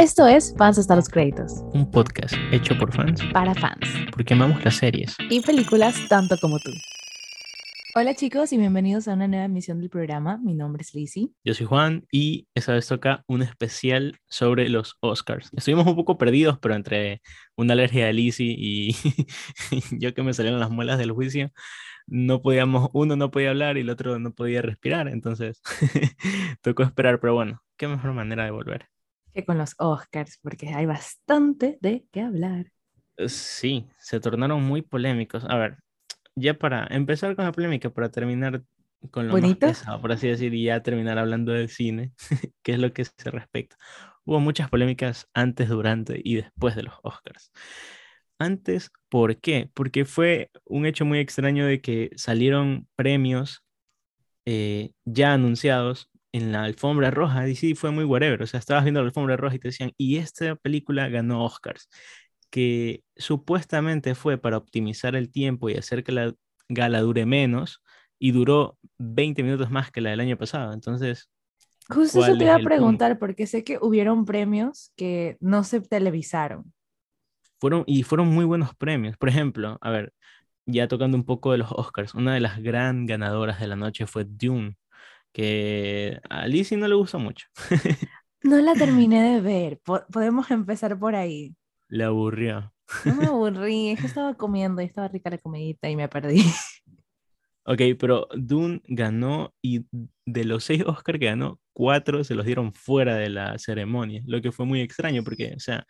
Esto es Fans hasta los créditos. Un podcast hecho por fans para fans. Porque amamos las series y películas tanto como tú. Hola chicos y bienvenidos a una nueva emisión del programa. Mi nombre es Lizzie. Yo soy Juan y esta vez toca un especial sobre los Oscars. Estuvimos un poco perdidos, pero entre una alergia de Lizzie y yo que me salieron las muelas del juicio, no podíamos, uno no podía hablar y el otro no podía respirar, entonces tocó esperar, pero bueno, qué mejor manera de volver. Que con los Oscars, porque hay bastante de qué hablar. Eh, sí, se tornaron muy polémicos. A ver, ya para empezar con la polémica, para terminar con lo más pesado, por así decir, y ya terminar hablando del cine, que es lo que se respecta. Hubo muchas polémicas antes, durante y después de los Oscars. Antes, ¿por qué? Porque fue un hecho muy extraño de que salieron premios eh, ya anunciados en la alfombra roja. Y sí, fue muy whatever. O sea, estabas viendo la alfombra roja y te decían, y esta película ganó Oscars que supuestamente fue para optimizar el tiempo y hacer que la gala dure menos y duró 20 minutos más que la del año pasado. Entonces... Justo eso te iba a preguntar, porque sé que hubieron premios que no se televisaron. Fueron, y fueron muy buenos premios. Por ejemplo, a ver, ya tocando un poco de los Oscars, una de las gran ganadoras de la noche fue Dune, que a Lizzie no le gustó mucho. no la terminé de ver, podemos empezar por ahí. Le aburrió. No me aburrí, es que estaba comiendo y estaba rica la comidita y me perdí. Ok, pero Dune ganó y de los seis Oscars que ganó, cuatro se los dieron fuera de la ceremonia, lo que fue muy extraño porque, o sea,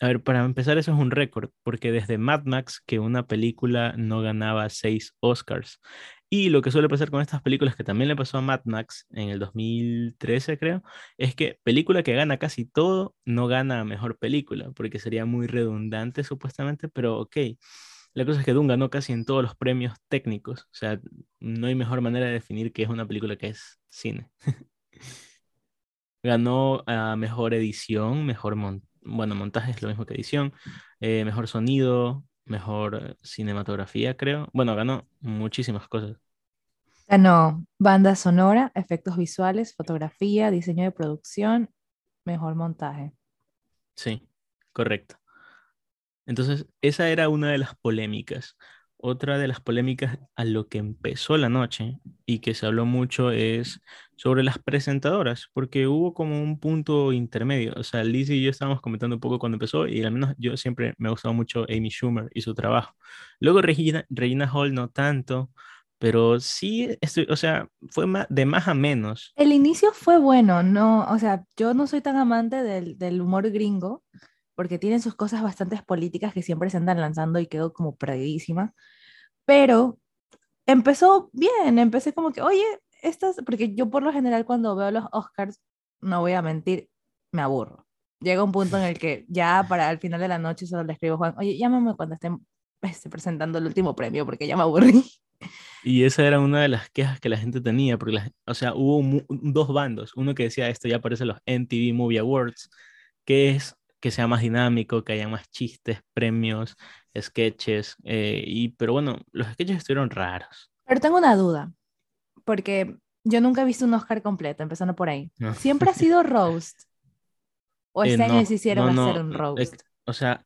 a ver, para empezar eso es un récord, porque desde Mad Max que una película no ganaba seis Oscars. Y lo que suele pasar con estas películas, que también le pasó a Mad Max en el 2013, creo, es que película que gana casi todo no gana mejor película, porque sería muy redundante supuestamente, pero ok. La cosa es que Dune ganó casi en todos los premios técnicos, o sea, no hay mejor manera de definir qué es una película que es cine. ganó a mejor edición, mejor bueno, montaje es lo mismo que edición, eh, mejor sonido, mejor cinematografía, creo. Bueno, ganó muchísimas cosas. Ganó banda sonora, efectos visuales, fotografía, diseño de producción, mejor montaje. Sí, correcto. Entonces, esa era una de las polémicas. Otra de las polémicas a lo que empezó la noche y que se habló mucho es sobre las presentadoras, porque hubo como un punto intermedio. O sea, Liz y yo estábamos comentando un poco cuando empezó y al menos yo siempre me ha gustado mucho Amy Schumer y su trabajo. Luego Regina, Regina Hall no tanto, pero sí, estoy, o sea, fue de más a menos. El inicio fue bueno, no, o sea, yo no soy tan amante del, del humor gringo, porque tienen sus cosas bastante políticas que siempre se andan lanzando y quedó como perdidísima. Pero empezó bien, empecé como que, oye, estas, porque yo por lo general cuando veo los Oscars, no voy a mentir, me aburro. Llega un punto en el que ya para el final de la noche solo le escribo a Juan, oye, llámame cuando estén esté presentando el último premio porque ya me aburrí. Y esa era una de las quejas que la gente tenía, porque, o sea, hubo dos bandos. Uno que decía esto ya aparece en los MTV Movie Awards, que es que sea más dinámico, que haya más chistes, premios, sketches, eh, y, pero bueno, los sketches estuvieron raros. Pero tengo una duda, porque yo nunca he visto un Oscar completo, empezando por ahí. ¿Siempre ha sido roast? ¿O este eh, año se hicieron hacer un roast? o sea,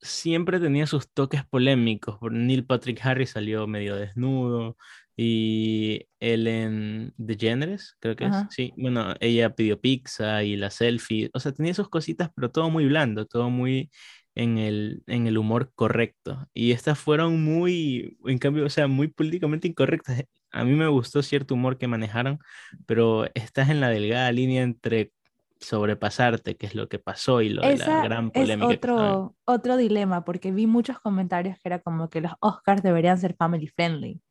siempre tenía sus toques polémicos. Neil Patrick Harris salió medio desnudo, y Ellen DeGeneres, creo que es. Sí, bueno, ella pidió pizza y la selfie. O sea, tenía sus cositas, pero todo muy blando, todo muy en el, en el humor correcto. Y estas fueron muy, en cambio, o sea, muy políticamente incorrectas. A mí me gustó cierto humor que manejaron, pero estás en la delgada línea entre sobrepasarte, que es lo que pasó y lo de la gran polémica. Es otro, otro dilema, porque vi muchos comentarios que era como que los Oscars deberían ser family friendly.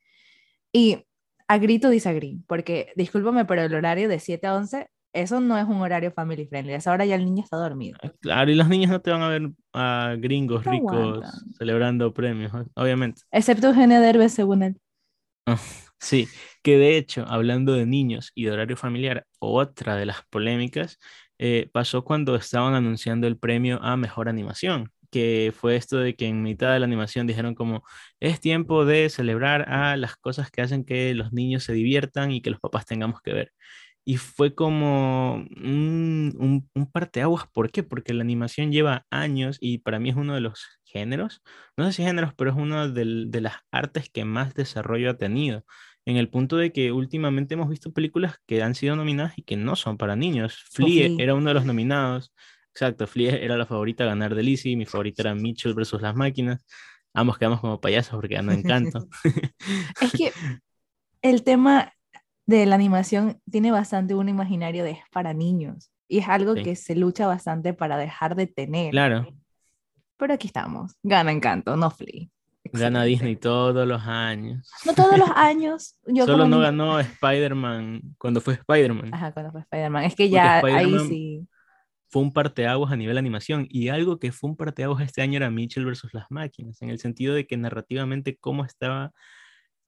Y a grito disagree, porque discúlpame, pero el horario de 7 a 11, eso no es un horario family friendly. A esa hora ya el niño está dormido. Eh, claro, y los niños no te van a ver a gringos ricos celebrando premios, obviamente. Excepto Eugenio Derbez, según él. sí, que de hecho, hablando de niños y de horario familiar, otra de las polémicas eh, pasó cuando estaban anunciando el premio a mejor animación que fue esto de que en mitad de la animación dijeron como es tiempo de celebrar a las cosas que hacen que los niños se diviertan y que los papás tengamos que ver. Y fue como un, un, un parteaguas. ¿Por qué? Porque la animación lleva años y para mí es uno de los géneros, no sé si géneros, pero es una de, de las artes que más desarrollo ha tenido en el punto de que últimamente hemos visto películas que han sido nominadas y que no son para niños. Flea era uno de los nominados. Exacto, Flea era la favorita a ganar de Lizzie, mi favorita era Mitchell versus las máquinas. Ambos quedamos como payasos porque ganó Encanto. es que el tema de la animación tiene bastante un imaginario de es para niños y es algo que se lucha bastante para dejar de tener. Claro. Pero aquí estamos. Gana Encanto, no Flea. Gana Disney todos los años. No todos los años. Solo no ganó Spider-Man cuando fue Spider-Man. Ajá, cuando fue Spider-Man. Es que ya ahí sí. Fue un parteaguas a nivel animación. Y algo que fue un parteaguas este año era Mitchell versus las máquinas, en el sentido de que narrativamente cómo estaba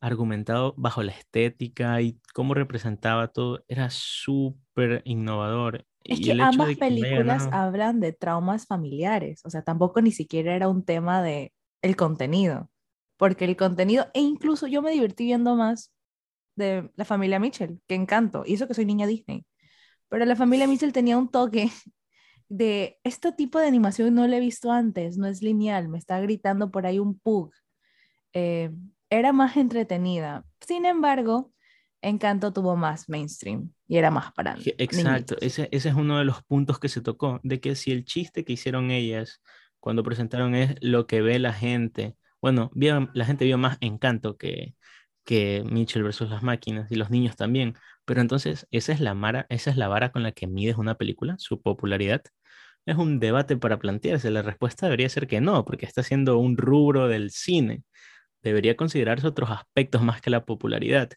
argumentado bajo la estética y cómo representaba todo, era súper innovador. Es que ambas películas hablan de traumas familiares, o sea, tampoco ni siquiera era un tema de el contenido, porque el contenido, e incluso yo me divertí viendo más de la familia Mitchell, que encanto, y eso que soy niña Disney, pero la familia Mitchell tenía un toque de este tipo de animación no lo he visto antes, no es lineal, me está gritando por ahí un pug. Eh, era más entretenida. Sin embargo, Encanto tuvo más mainstream y era más para Exacto, ese, ese, es uno de los puntos que se tocó, de que si el chiste que hicieron ellas cuando presentaron es lo que ve la gente. Bueno, la gente vio más Encanto que, que Mitchell versus las máquinas y los niños también. Pero entonces, ¿esa es, la mara, ¿esa es la vara con la que mides una película, su popularidad? Es un debate para plantearse. La respuesta debería ser que no, porque está siendo un rubro del cine. Debería considerarse otros aspectos más que la popularidad.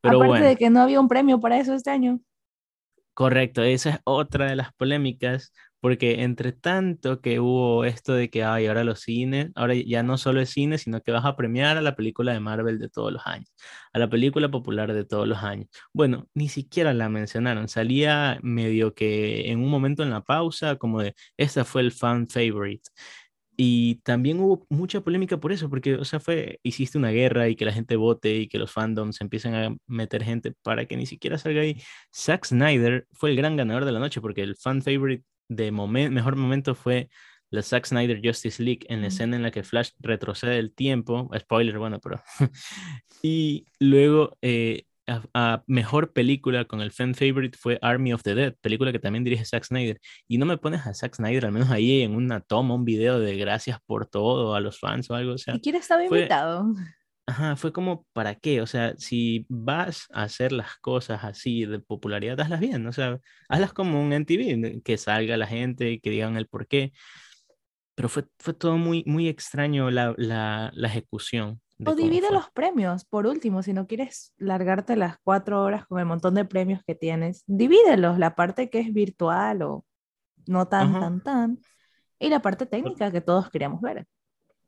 Pero Aparte de que no había un premio para eso este año. Correcto, esa es otra de las polémicas, porque entre tanto que hubo esto de que, ay, ahora los cines, ahora ya no solo es cine, sino que vas a premiar a la película de Marvel de todos los años, a la película popular de todos los años. Bueno, ni siquiera la mencionaron, salía medio que en un momento en la pausa, como de, esta fue el fan favorite. Y también hubo mucha polémica por eso, porque, o sea, fue, hiciste una guerra y que la gente vote y que los fandoms empiecen a meter gente para que ni siquiera salga ahí. Zack Snyder fue el gran ganador de la noche porque el fan favorite de mejor momento fue la Zack Snyder Justice League en la escena en la que Flash retrocede el tiempo, spoiler, bueno, pero... y luego eh, a, mejor película con el fan favorite fue Army of the Dead, película que también dirige Zack Snyder. Y no me pones a Zack Snyder, al menos ahí en una toma, un video de gracias por todo a los fans o algo. O sea, ¿Y quién estaba invitado? Ajá, fue como, ¿para qué? O sea, si vas a hacer las cosas así de popularidad, hazlas bien, o sea, hazlas como un MTV, que salga la gente y que digan el por qué. Pero fue, fue todo muy, muy extraño la, la, la ejecución. O divide los premios, por último, si no quieres largarte las cuatro horas con el montón de premios que tienes, divídelos, la parte que es virtual o no tan, tan, tan, y la parte técnica que todos queríamos ver.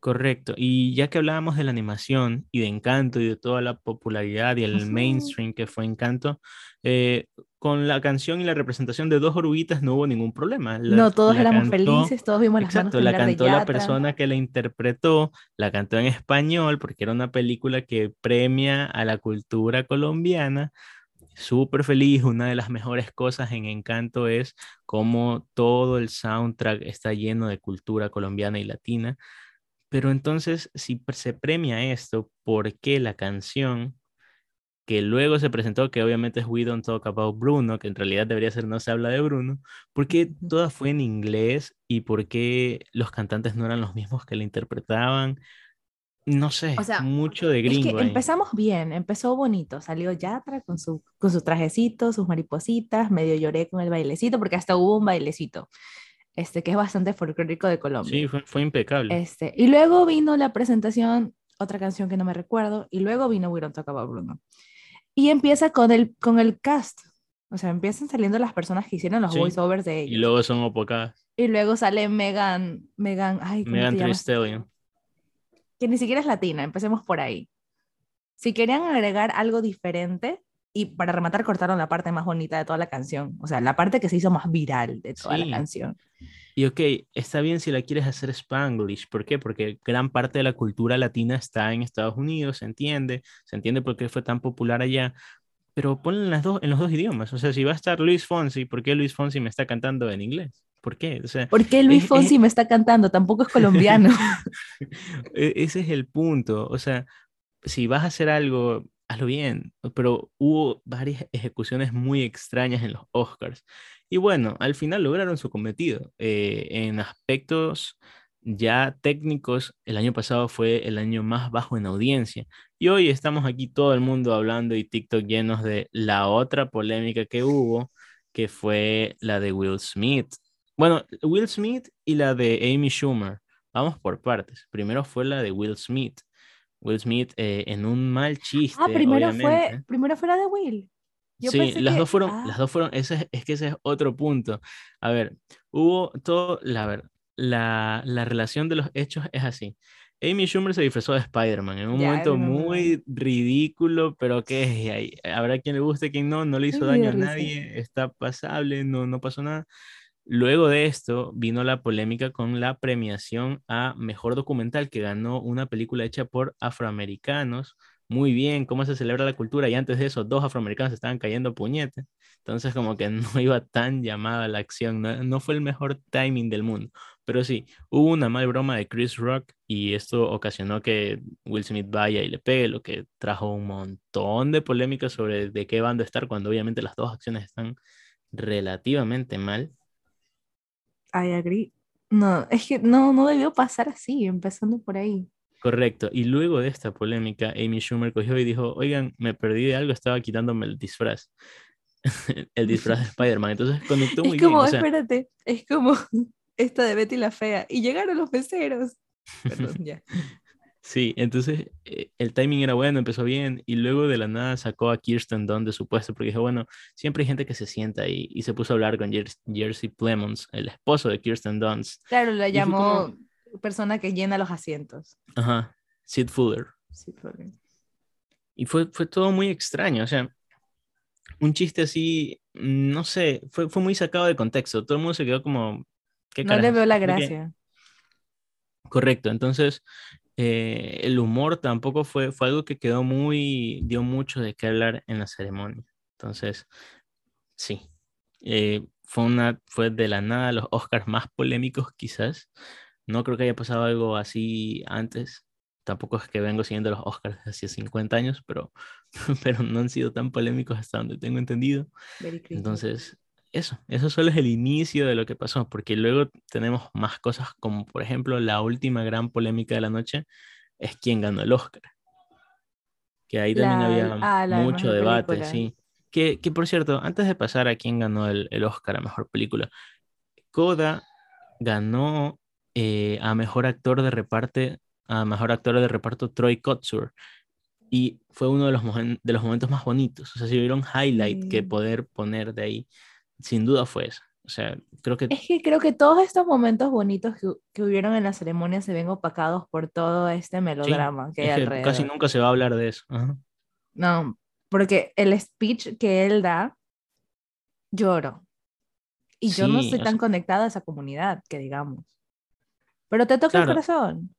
Correcto. Y ya que hablábamos de la animación y de Encanto y de toda la popularidad y el mainstream que fue Encanto, eh, con la canción y la representación de dos oruguitas no hubo ningún problema. no, todos éramos felices, todos vimos las exacto, la cantó la persona que la interpretó, la cantó en español porque era una película que premia a la cultura colombiana. Súper feliz, una de las mejores cosas en Encanto es cómo todo el soundtrack está lleno de cultura colombiana y latina pero entonces, si se premia esto, ¿por qué la canción que luego se presentó, que obviamente es We Don't Talk About Bruno, que en realidad debería ser No se habla de Bruno, ¿por qué toda fue en inglés y por qué los cantantes no eran los mismos que la interpretaban? No sé, mucho de gringo. empezamos bien, empezó bonito, salió Yatra con su, con su trajecito, sus maripositas, medio lloré con el bailecito, porque hasta hubo un bailecito este, que es bastante folclórico de Colombia. Sí, fue, impecable. Este, y luego vino la presentación, otra canción que no me recuerdo, y luego vino We Don't Talk About Bruno. Y empieza con el, con el cast. O sea, empiezan saliendo las personas que hicieron los voiceovers de ellos. Y luego son opocadas. Y luego sale Megan, Megan, ay, Megan Thee Que ni siquiera es latina, empecemos por ahí. Si querían agregar algo diferente, y para rematar cortaron la parte más bonita de toda la canción, o sea, la parte que se hizo más viral de toda la canción. Y ok, está bien si la quieres hacer spanglish, ¿por qué? Porque gran parte de la cultura latina está en Estados Unidos, se entiende, se entiende por qué fue tan popular allá, pero ponle en, las dos, en los dos idiomas. O sea, si va a estar Luis Fonsi, ¿por qué Luis Fonsi me está cantando en inglés? ¿Por qué? O sea, ¿Por qué Luis Fonsi me está cantando? Tampoco es colombiano. E, ese es el punto. O sea, si vas a hacer algo, hazlo bien. Pero hubo varias ejecuciones muy extrañas en los Oscars. Y bueno, al final lograron su cometido. Eh, en aspectos ya técnicos, el año pasado fue el año más bajo en audiencia. Y hoy estamos aquí todo el mundo hablando y TikTok llenos de la otra polémica que hubo, que fue la de Will Smith. Bueno, Will Smith y la de Amy Schumer. Vamos por partes. Primero fue la de Will Smith. Will Smith eh, en un mal chiste. Ah, primero fue, primero fue la de Will. sí, las dos fueron, las ah. dos fueron, ese, es que ese es otro punto. A ver, hubo todo, la, ver, la, la relación de los hechos es así. Amy Schumer se disfrazó de Spider-Man en un momento muy ridículo, pero que habrá quien le guste, quien no, no le hizo daño a nadie, está pasable, no, no pasó nada. Luego de esto vino la polémica con la premiación a Mejor Documental que ganó una película hecha por afroamericanos muy bien cómo se celebra la cultura y antes de eso dos afroamericanos estaban cayendo puñetes. Entonces como que no iba tan llamada la acción, no, fue el mejor timing del mundo. Pero sí, hubo una mal broma de Chris Rock y esto ocasionó que Will Smith vaya y le pegue, lo que trajo un montón de polémicas sobre de qué bando estar cuando obviamente las dos acciones están relativamente mal. I agree. No, es que no, no debió pasar así, empezando por ahí. Correcto. Y luego de esta polémica, Amy Schumer cogió y dijo, oigan, me perdí de algo, estaba quitándome el disfraz. el disfraz de Spider-Man. Entonces conectó muy es como, espérate, es como esta de Betty la Fea. Y llegaron los peceros. Perdón, ya. Sí, entonces eh, el timing era bueno, empezó bien y luego de la nada sacó a Kirsten Dunst de su puesto porque dijo, bueno, siempre hay gente que se sienta ahí y se puso a hablar con Jersey Plemons, el esposo de Kirsten Dunst. Claro, la llamó persona que llena los asientos. Ajá, Sid Fuller. Sid Fuller. Y fue, fue todo muy extraño, o sea, un chiste así, no sé, fue, fue muy sacado de contexto. Todo el mundo se quedó como... ¿qué no le veo la gracia. Correcto, entonces eh, el humor tampoco fue, fue algo que quedó muy, dio mucho de qué hablar en la ceremonia. Entonces, sí, eh, fue, una, fue de la nada los Oscars más polémicos quizás, no creo que haya pasado algo así antes. Tampoco es que vengo siguiendo los Oscars hace 50 años, pero, pero no han sido tan polémicos hasta donde tengo entendido. Entonces, eso, eso solo es el inicio de lo que pasó, porque luego tenemos más cosas como, por ejemplo, la última gran polémica de la noche es quién ganó el Oscar. Que ahí también había ah, mucho debate, sí. Que, que, por cierto, antes de pasar a quién ganó el, el Oscar a Mejor Película, Coda ganó eh, a mejor actor de reparto, a mejor actor de reparto Troy Kotsur. Y fue uno de los, de los momentos más bonitos. O sea, si un highlight que poder poner de ahí, sin duda fue eso. O sea, creo que... Es que creo que todos estos momentos bonitos que, que hubieron en la ceremonia se ven opacados por todo este melodrama que hay alrededor. Casi nunca se va a hablar de eso. No, porque el speech que él da, lloro. Y yo no estoy tan conectada a esa comunidad, que digamos. Pero te toca el corazón.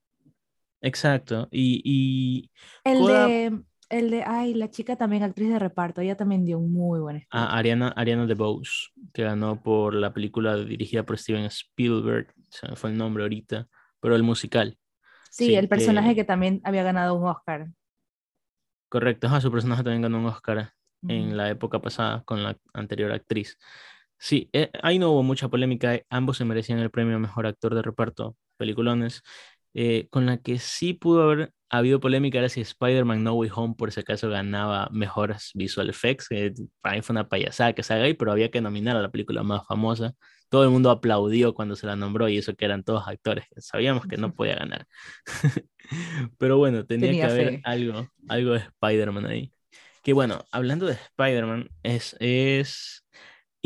Exacto. Y, el de el de ay, la chica también actriz de reparto, ella también dio un muy buen speech. Ah, Ariana, Ariana DeBose, que ganó por la película dirigida por Steven Spielberg, se me fue el nombre ahorita, pero el musical. Sí, el personaje que... también había ganado un Oscar. Correcto, su personaje también ganó un Oscar en la época pasada con la anterior actriz. Sí, eh, ahí no hubo mucha polémica, ambos se merecían el premio a Mejor Actor de Reparto, peliculones. Eh, con la que sí pudo haber habido polémica era si Spider-Man No Way Home por si acaso ganaba mejores visual effects, que para mí fue una payasada que se haga ahí, pero había que nominar a la película más famosa. Todo el mundo aplaudió cuando se la nombró y eso que eran todos actores, sabíamos que no podía ganar. pero bueno, tenía, que haber algo, algo de Spider-Man ahí. Que bueno, hablando de Spider-Man, es, es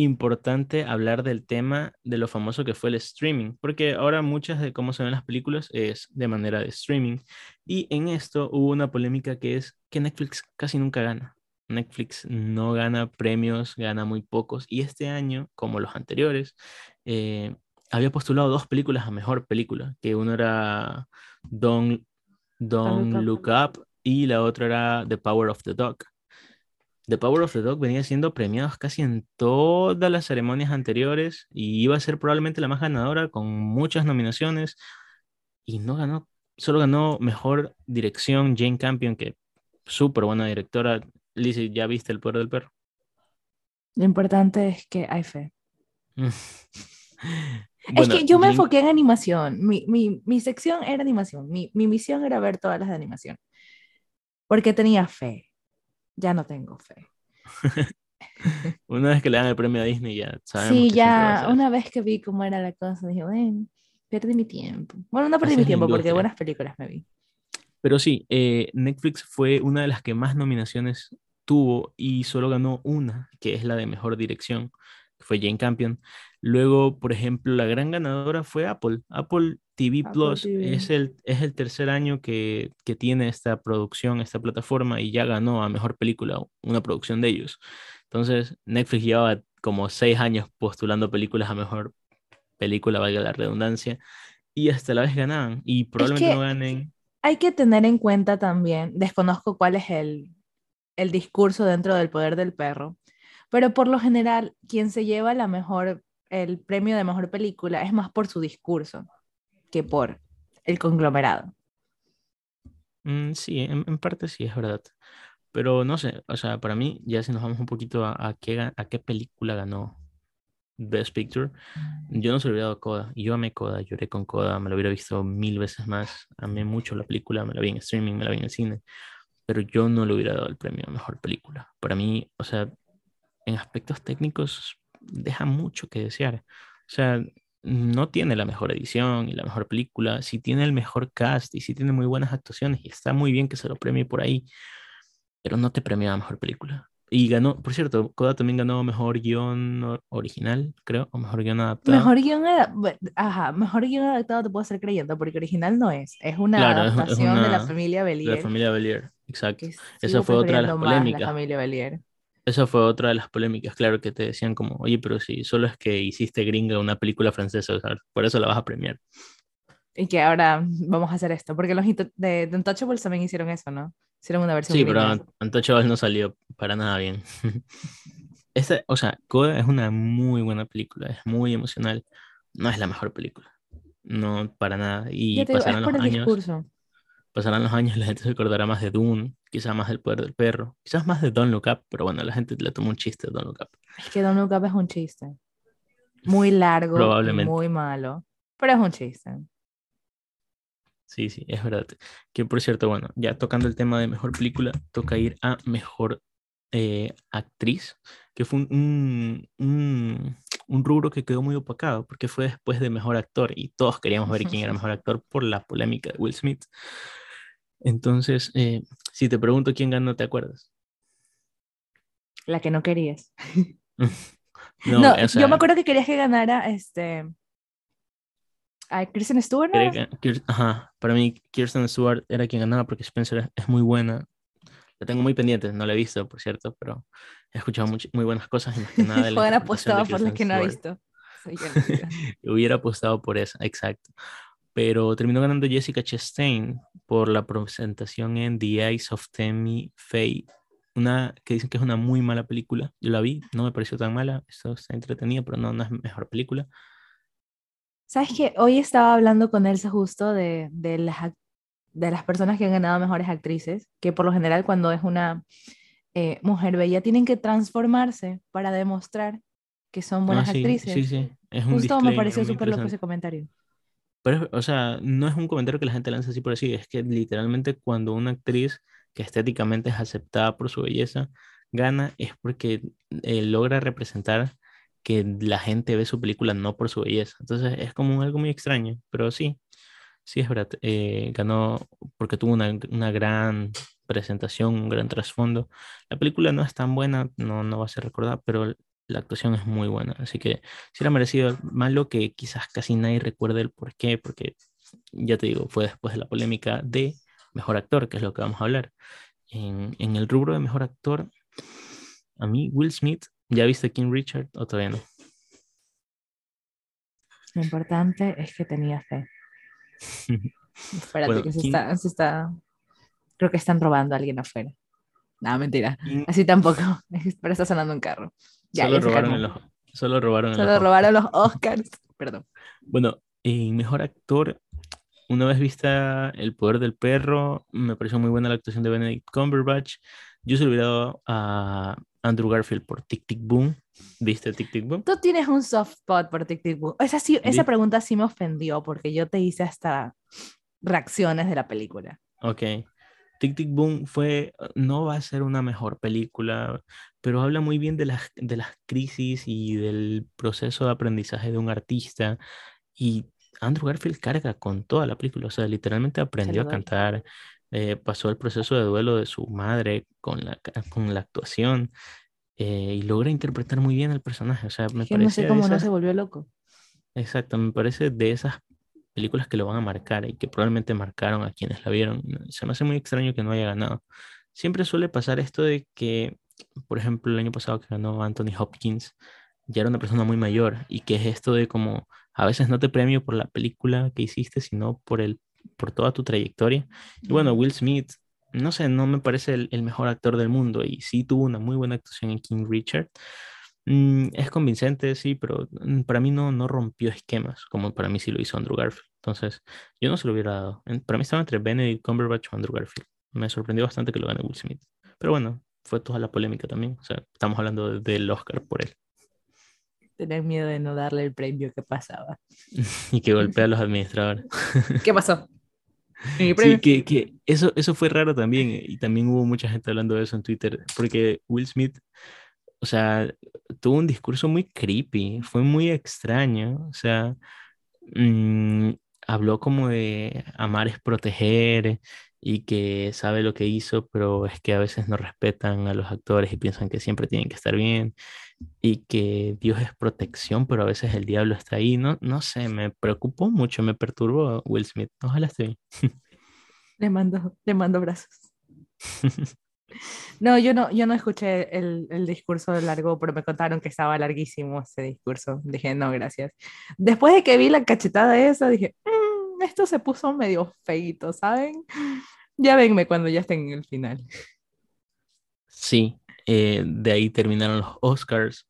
importante hablar del tema de lo famoso que fue el streaming, porque ahora muchas de cómo se ven las películas es de manera de streaming. Y en esto hubo una polémica que es que Netflix casi nunca gana. Netflix no gana premios, gana muy pocos. Y este año, como los anteriores, eh, había postulado dos películas a mejor película, que uno era Don't, Don't Look Up y la otra era The Power of the Dog. The Power of the Dog venía siendo premiados casi en todas las ceremonias anteriores y iba a ser probablemente la más ganadora con muchas nominaciones y no ganó, solo ganó mejor dirección Jane Campion, que súper buena directora. Lizzie, ¿ya viste El Poder del Perro? Lo importante es que hay fe. es que yo me enfoqué en animación. Mi, mi, mi sección era animación. Mi, mi misión era ver todas las de animación. Porque tenía fe ya no tengo fe. una vez que le dan el premio a Disney ya sabemos. Sí, ya una vez que vi cómo era la cosa, dije, bueno, perdí mi tiempo. Bueno, no perdí mi tiempo porque buenas películas me vi. Pero sí, eh, Netflix fue una de las que más nominaciones tuvo y solo ganó una, que es la de mejor dirección, que fue Jane Campion. Luego, por ejemplo, la gran ganadora fue Apple. Apple TV Plus Es, el, es el tercer año que, que, tiene esta producción, esta plataforma, y ya ganó a Mejor Película, una producción de ellos. Entonces, Netflix llevaba como seis años postulando películas a Mejor Película, valga la redundancia, y hasta la vez ganaban, y probablemente no ganen. Hay que tener en cuenta también, desconozco cuál es el, el discurso dentro del poder del perro, pero por lo general, quien se lleva la mejor, el premio de Mejor Película es más por su discurso que por el conglomerado. Mm, sí, en, parte sí, es verdad. Pero no sé, o sea, para mí, ya si nos vamos un poquito a, qué, a qué película ganó Best Picture, yo no se lo hubiera dado Coda. Yo amé Coda, lloré con Coda, me lo hubiera visto mil veces más. Amé mucho la película, me la vi en streaming, me la vi en el cine. Pero yo no le hubiera dado el premio a mejor película. Para mí, o sea, en aspectos técnicos, deja mucho que desear. O sea, no tiene la mejor edición y la mejor película, sí tiene el mejor cast y sí tiene muy buenas actuaciones y está muy bien que se lo premie por ahí, pero no te premia la mejor película. Y ganó, por cierto, Coda también ganó mejor guion original, creo, o mejor guion adaptado. Mejor guion, ajá, mejor guion adaptado te puedo ser creyendo, porque original no es, es una adaptación de la familia Belier. De la familia Belier, exacto. Esa fue otra de las polémicas. La familia Belier. Esa fue otra de las polémicas, claro, que te decían como, oye, pero si solo es que hiciste gringa una película francesa, por eso la vas a premiar. Y que ahora vamos a hacer esto, porque los de, de Untouchables también hicieron eso, ¿no? Hicieron una versión Sí, pero Untouchables no salió para nada bien. Esta, o sea, Coda es una muy buena película, es muy emocional. No es la mejor película. No, para nada. Y pasaron los años. Discurso. Pasarán los años y la gente se acordará más de Dune, quizás más del poder del perro, quizás más de Don't Look Up, pero bueno, la gente le toma un chiste de Don't Look Up. Es que Don't Look Up es un chiste. Muy largo, Probablemente. muy malo, pero es un chiste. Sí, sí, es verdad. Que por cierto, bueno, ya tocando el tema de mejor película, toca ir a mejor eh, actriz, que fue un, un, un, rubro que quedó muy opacado, porque fue después de mejor actor y todos queríamos ver quién era mejor actor por la polémica de Will Smith. Entonces, eh, si te pregunto quién ganó, ¿te acuerdas? La que no querías. no, yo me acuerdo que querías que ganara este. A Kristen Stewart. ajá, para mí Kirsten Stewart era quien ganaba porque Spencer es muy buena. La tengo muy pendiente, no la he visto, por cierto, pero he escuchado muy, buenas cosas y más que nada. Juan apostado por la que no ha visto. Hubiera apostado por esa, exacto pero terminó ganando Jessica Chastain por la presentación en The Eyes of Tammy Faye, una que dicen que es una muy mala película. Yo la vi, no me pareció tan mala, esto está entretenido, pero no, no es mejor película. Sabes que hoy estaba hablando con Elsa justo de, de, las, de las personas que han ganado mejores actrices, que por lo general cuando es una eh, mujer bella tienen que transformarse para demostrar que son buenas ah, actrices. Sí, sí. Es un Justo me pareció súper loco ese comentario. Pero, o sea, no es un comentario que la gente lanza así por así, es que literalmente cuando una actriz que estéticamente es aceptada por su belleza gana, es porque eh, logra representar que la gente ve su película no por su belleza. Entonces es como algo muy extraño, pero sí, sí es verdad. Eh, ganó porque tuvo una, una, gran presentación, un gran trasfondo. La película no es tan buena, no, no va a ser recordada, pero la actuación es muy buena, así que sí era merecido. Malo que quizás casi nadie recuerde el por qué, porque ya te digo, fue después de la polémica de mejor actor, que es lo que vamos a hablar. En, en el rubro de mejor actor, a mí, Will Smith, ¿ya viste King Richard o todavía no? Lo importante es que tenía fe. Espérate, que se, está, se está. Creo que están robando a alguien afuera. No, mentira. Así tampoco. Pero está sonando un carro. solo, robaron los, solo robaron Solo robaron los Oscars. Perdón. Bueno, en mejor actor, una vez vista El poder del perro, me pareció muy buena la actuación de Benedict Cumberbatch. Yo se lo hubiera dado a Andrew Garfield por Tic Tic Boom. ¿Viste Tic Tic Boom? Tú tienes un soft spot por Tic Tic Boom. Esa, sí, esa pregunta sí me ofendió porque yo te hice hasta reacciones de la película. Ok. Tic Tic Boom fue, no va a ser una mejor película, pero habla muy bien de las, de las crisis y del proceso de aprendizaje de un artista. Y Andrew Garfield carga con toda la película, o sea, literalmente aprendió a cantar, eh, pasó el proceso de duelo de su madre con la, con la actuación eh, y logra interpretar muy bien el personaje. O sea, me parece. No sé cómo no se volvió loco. Exacto, me parece de esas películas que lo van a marcar y que probablemente marcaron a quienes la vieron. Se me hace muy extraño que no haya ganado. Siempre suele pasar esto de que, por ejemplo, el año pasado que ganó Anthony Hopkins, ya era una persona muy mayor y que es esto de como a veces no te premio por la película que hiciste, sino por el por toda tu trayectoria. Y bueno, Will Smith, no sé, no me parece el, mejor actor del mundo y sí tuvo una muy buena actuación en King Richard. Mm, es convincente, sí, pero mm, para mí no, no rompió esquemas, como para mí sí lo hizo Andrew Garfield. Entonces, yo no se lo hubiera dado. Para mí estaba entre Benedict Cumberbatch o Andrew Garfield. Me sorprendió bastante que lo gane Will Smith. Pero bueno, fue toda la polémica también. O sea, estamos hablando del Oscar por él. Tener miedo de no darle el premio que pasaba. y que golpea a los administradores. ¿Qué pasó? Sí, que, que, eso, eso fue raro también. Y también hubo mucha gente hablando de eso en Twitter. Porque Will Smith o sea, tuvo un discurso muy creepy, fue muy extraño, o sea, mm, habló como de amar es proteger y que sabe lo que hizo, pero es que a veces no respetan a los actores y piensan que siempre tienen que estar bien y que Dios es protección, pero a veces el diablo está ahí. No, no sé, me preocupó mucho, me perturbó Will Smith. Ojalá esté bien. Le mando, le mando brazos. No, yo no, yo no escuché el, el, discurso largo, pero me contaron que estaba larguísimo ese discurso. Dije, no, gracias. Después de que vi la cachetada esa, dije, esto se puso medio feito, ¿saben? Ya venme cuando ya estén en el final. Sí, eh, de ahí terminaron los Oscars.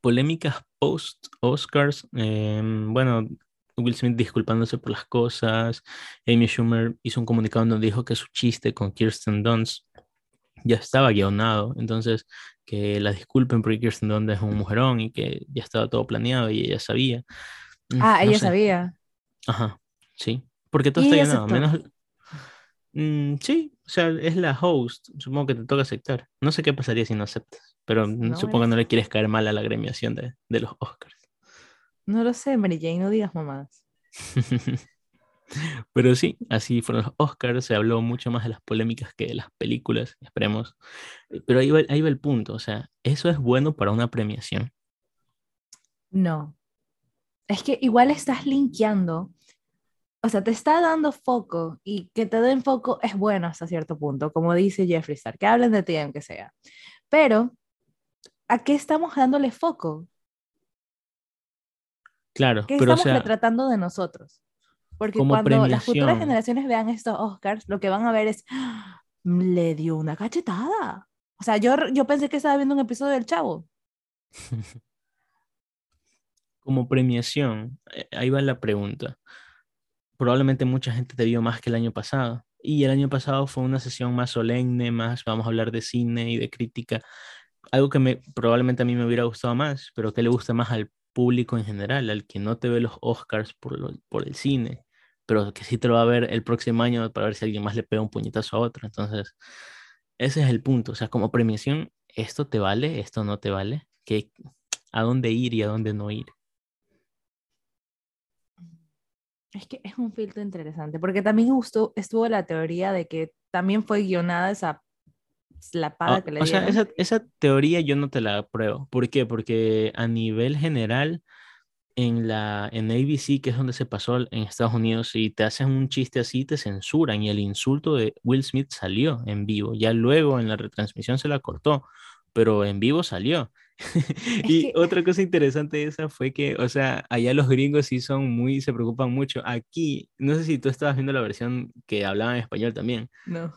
Polémicas post-Oscars. Em, bueno, Will Smith disculpándose por las cosas. Amy Schumer hizo un comunicado donde dijo que su chiste con Kirsten Dunst ya estaba guionado. Entonces, que la disculpen porque Kirsten Dunst es un mujerón y que ya estaba todo planeado y ella sabía. Ah, ella sabía. Ajá, sí. Porque todo está guionado. Menos. Mm, sí, o sea, es la host. Supongo que te toca aceptar. No sé qué pasaría si no aceptas. Pero supongo que no le quieres caer mal a la gremiación de, de los Oscars. No lo sé, Mary Jane, no digas mamás. Pero sí, así fueron los Oscars, se habló mucho más de las polémicas que de las películas, esperemos. Pero ahí va, ahí va el punto, o sea, ¿eso es bueno para una premiación? No. Es que igual estás linkeando, o sea, te está dando foco y que te den foco es bueno hasta cierto punto, como dice Jeffree Star, que hablen de ti aunque sea. Pero, ¿a qué estamos dándole foco? Claro, ¿Qué estamos retratando de nosotros? Porque cuando las futuras generaciones vean estos Oscars, lo que van a ver es, ¡Ah! le dio una cachetada. O sea, yo, yo pensé que estaba viendo un episodio del Chavo. Como premiación, eh, ahí va la pregunta. Probablemente mucha gente te vio más que el año pasado. Y el año pasado fue una sesión más solemne, más vamos a hablar de cine y de crítica. Algo que me, probablemente a mí me hubiera gustado más, pero que le gusta más al público en general, al que no te ve los Oscars por, por el cine, pero que sí te lo va a ver el próximo año para ver si alguien más le pega un puñetazo a otro. Entonces, ese es el punto. O sea, como premiación, ¿esto te vale? ¿Esto no te vale? ¿Qué, ¿A dónde ir y a dónde no ir? Es que es un filtro interesante, porque también gustó, estuvo la teoría de que también fue guionada esa la paga que le O sea, esa, esa, teoría yo no te la apruebo. ¿Por qué? Porque a nivel general, en la en ABC, que es donde se pasó en Estados Unidos, si te hacen un chiste así, te censuran. Y el insulto de Will Smith salió en vivo. Ya luego en la retransmisión se la cortó, pero en vivo salió. y otra cosa interesante de esa fue que, o sea, allá los gringos sí son muy, se preocupan mucho. Aquí, no sé si tú estabas viendo la versión que hablaba en español también. No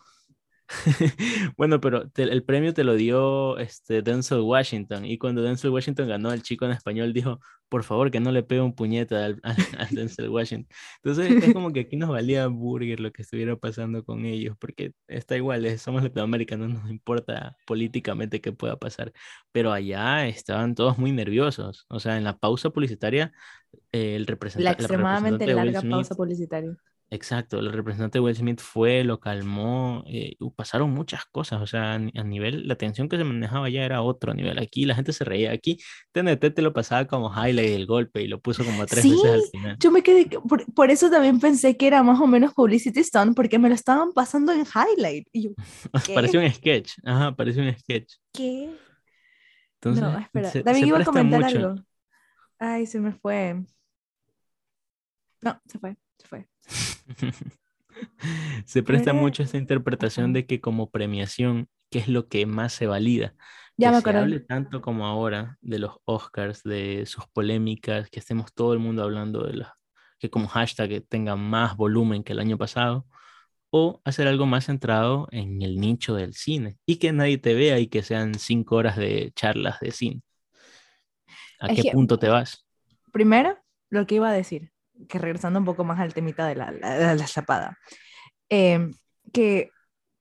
bueno, pero el premio te lo dio este Denzel Washington y cuando Denzel Washington ganó, el chico en español dijo, por favor, que no le pegue un puñete al, Denzel Washington. Entonces es como que aquí nos valía burger lo que estuviera pasando con ellos, porque está igual, somos latinoamericanos, no nos importa políticamente qué pueda pasar, pero allá estaban todos muy nerviosos, o sea, en la pausa publicitaria, el representante... La extremadamente larga pausa publicitaria Exacto, el representante Will Smith fue, lo calmó, eh, pasaron muchas cosas, o sea, a, nivel, la tensión que se manejaba ya era otro nivel. Aquí la gente se reía, aquí TNT te lo pasaba como highlight el golpe y lo puso como tres veces al final. Yo me quedé, por, eso también pensé que era más o menos Publicity Stone, porque me lo estaban pasando en highlight. Y yo, parecía un sketch, ajá, parecía un sketch. ¿Qué? Entonces, no, espera, también iba a comentar algo. Ay, se me fue. No, se fue, se fue. se presta mucho esta interpretación de que como premiación, ¿qué es lo que más se valida? Ya que se hable tanto como ahora de los Oscars, de sus polémicas, que estemos todo el mundo hablando de las, que como hashtag tenga más volumen que el año pasado, o hacer algo más centrado en el nicho del cine y que nadie te vea y que sean cinco horas de charlas de cine. ¿A qué punto te vas? Primero, lo que iba a decir, que regresando un poco más al temita de la, la, la chapada, em, que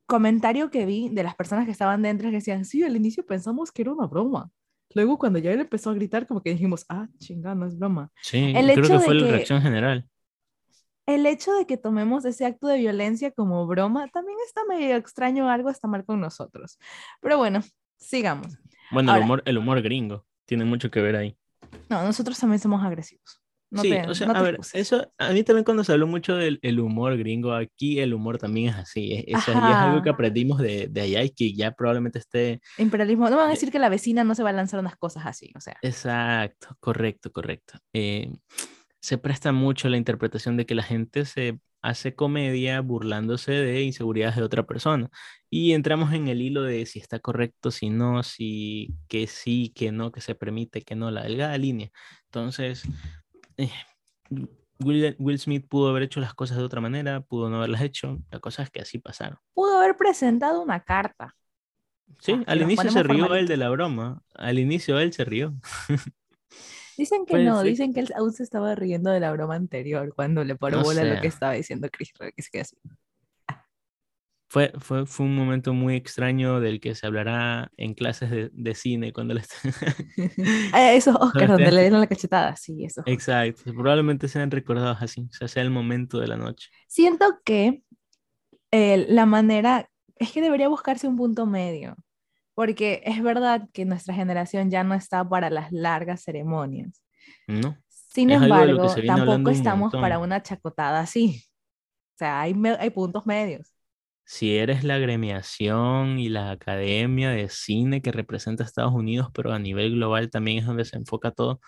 comentario que vi de las personas que estaban dentro que decían, sí, al inicio pensamos que era una broma. Luego cuando ya él empezó a gritar, como que dijimos, ah, chingada, no es broma. Sí, el creo que fue la reacción general. El hecho de que tomemos ese acto de violencia como broma también está medio extraño, algo está mal con nosotros. Pero bueno, sigamos. Bueno, el, humor, el humor gringo tiene mucho que ver ahí. No, nosotros también somos agresivos sí, o sea, a ver, eso, a mí también cuando se habló mucho del el humor gringo, aquí el humor también es así, es, es, algo que aprendimos de, de, allá y que ya probablemente esté... Imperialismo, no van a decir que la vecina no se va a lanzar unas cosas así, o sea. Exacto, correcto, correcto. Eh, se presta mucho la interpretación de que la gente se hace comedia burlándose de inseguridades de otra persona. Y entramos en el hilo de si está correcto, si no, si que sí, que no, que se permite, que no, la delgada línea. Entonces, eh, Will, Smith pudo haber hecho las cosas de otra manera, pudo no haberlas hecho. La cosa es que así pasaron. Pudo haber presentado una carta. Sí, ah, al inicio se rió él de la broma. Al inicio él se rió. Dicen que no, dicen que él aún se estaba riendo de la broma anterior cuando le paró bola lo que estaba diciendo Chris que así. Fue, fue, fue, un momento muy extraño del que se hablará en clases de, de cine cuando le ah, Esos Oscars donde le dieron la cachetada, sí, eso. Exacto, probablemente sean recordados así, o sea, sea el momento de la noche. Siento que eh, la manera, es que debería buscarse un punto medio, porque es verdad que nuestra generación ya no está para las largas ceremonias. No. Sin embargo, tampoco estamos para una chacotada así. O sea, hay, hay puntos medios si eres la gremiación y la academia de cine que representa a Estados Unidos, pero a nivel global también es donde se enfoca todo,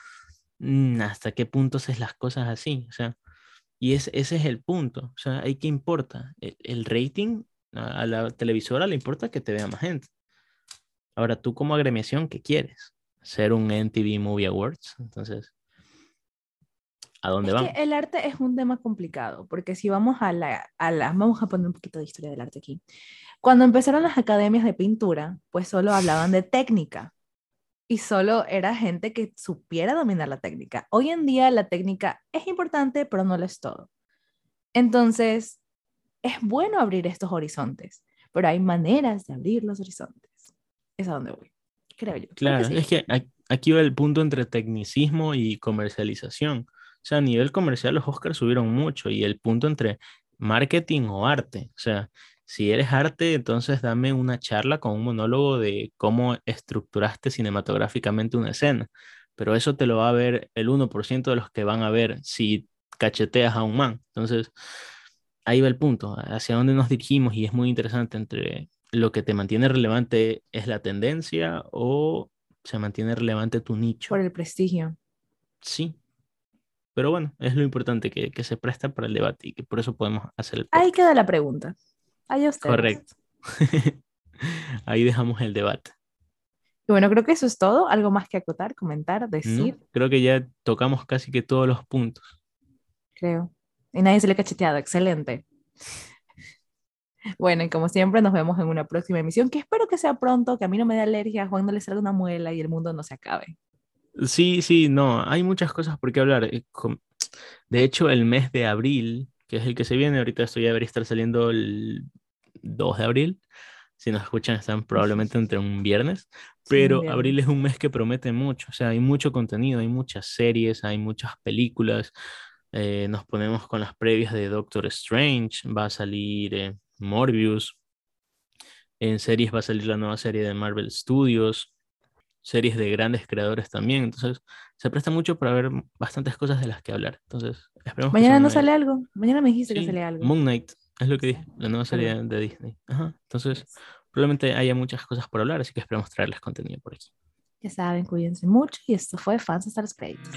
mm, ¿hasta qué punto es las cosas así? O sea, y ese es el punto. O sea, ¿hay qué importa? El, rating a, la televisora le importa que te vea más gente. Ahora, tú como agremiación, ¿qué quieres? ¿Ser un NTV Movie Awards? Entonces, ¿A dónde es el arte es un tema complicado, porque si vamos a la, a la, Vamos a poner un poquito de historia del arte aquí. Cuando empezaron las academias de pintura, pues solo hablaban de técnica y solo era gente que supiera dominar la técnica. Hoy en día la técnica es importante, pero no lo es todo. Entonces, es bueno abrir estos horizontes, pero hay maneras de abrir los horizontes. Es a donde voy, creo yo. Claro, es que aquí va el punto entre tecnicismo y comercialización. O sea, a nivel comercial los Oscars subieron mucho y el punto entre marketing o arte. O sea, si eres arte, entonces dame una charla con un monólogo de cómo estructuraste cinematográficamente una escena. Pero eso te lo va a ver el 1% de los que van a ver si cacheteas a un man. Entonces, ahí va el punto, hacia dónde nos dirigimos y es muy interesante entre lo que te mantiene relevante es la tendencia o se mantiene relevante tu nicho. Por el prestigio. Sí, pero bueno, es lo importante que, que se presta para el debate y que por eso podemos hacer el Ahí queda la pregunta. Ahí ustedes. Correcto. Ahí dejamos el debate. Y bueno, creo que eso es todo. ¿Algo más que acotar, comentar, decir? creo que ya tocamos casi que todos los puntos. Creo. Y nadie se le ha cacheteado. Excelente. Bueno, y como siempre, nos vemos en una próxima emisión, que espero que sea pronto, que a mí no me dé alergia, a Juan no le salga una muela y el mundo no se acabe. Sí, sí, no, hay muchas cosas por qué hablar. Eh, de hecho, el mes de abril, que es el que se viene, ahorita esto ya debería estar saliendo el 2 de abril. Si nos escuchan, están probablemente entre un viernes. Pero abril es un mes que promete mucho. O sea, hay mucho contenido, hay muchas series, hay muchas películas. Eh, nos ponemos con las previas de Doctor Strange. Va a salir eh, Morbius. En series va a salir la nueva serie de Marvel Studios series de grandes creadores también. Entonces, se presta mucho para ver bastantes cosas de las que hablar. Entonces, esperemos Mañana no sale algo. Mañana me dijiste que sale algo. Moon Knight, es lo que dije, la nueva serie de Disney. Entonces, probablemente haya muchas cosas por hablar, así que esperemos traerles contenido por aquí. Ya saben, cuídense mucho y esto fue Fans hasta los créditos.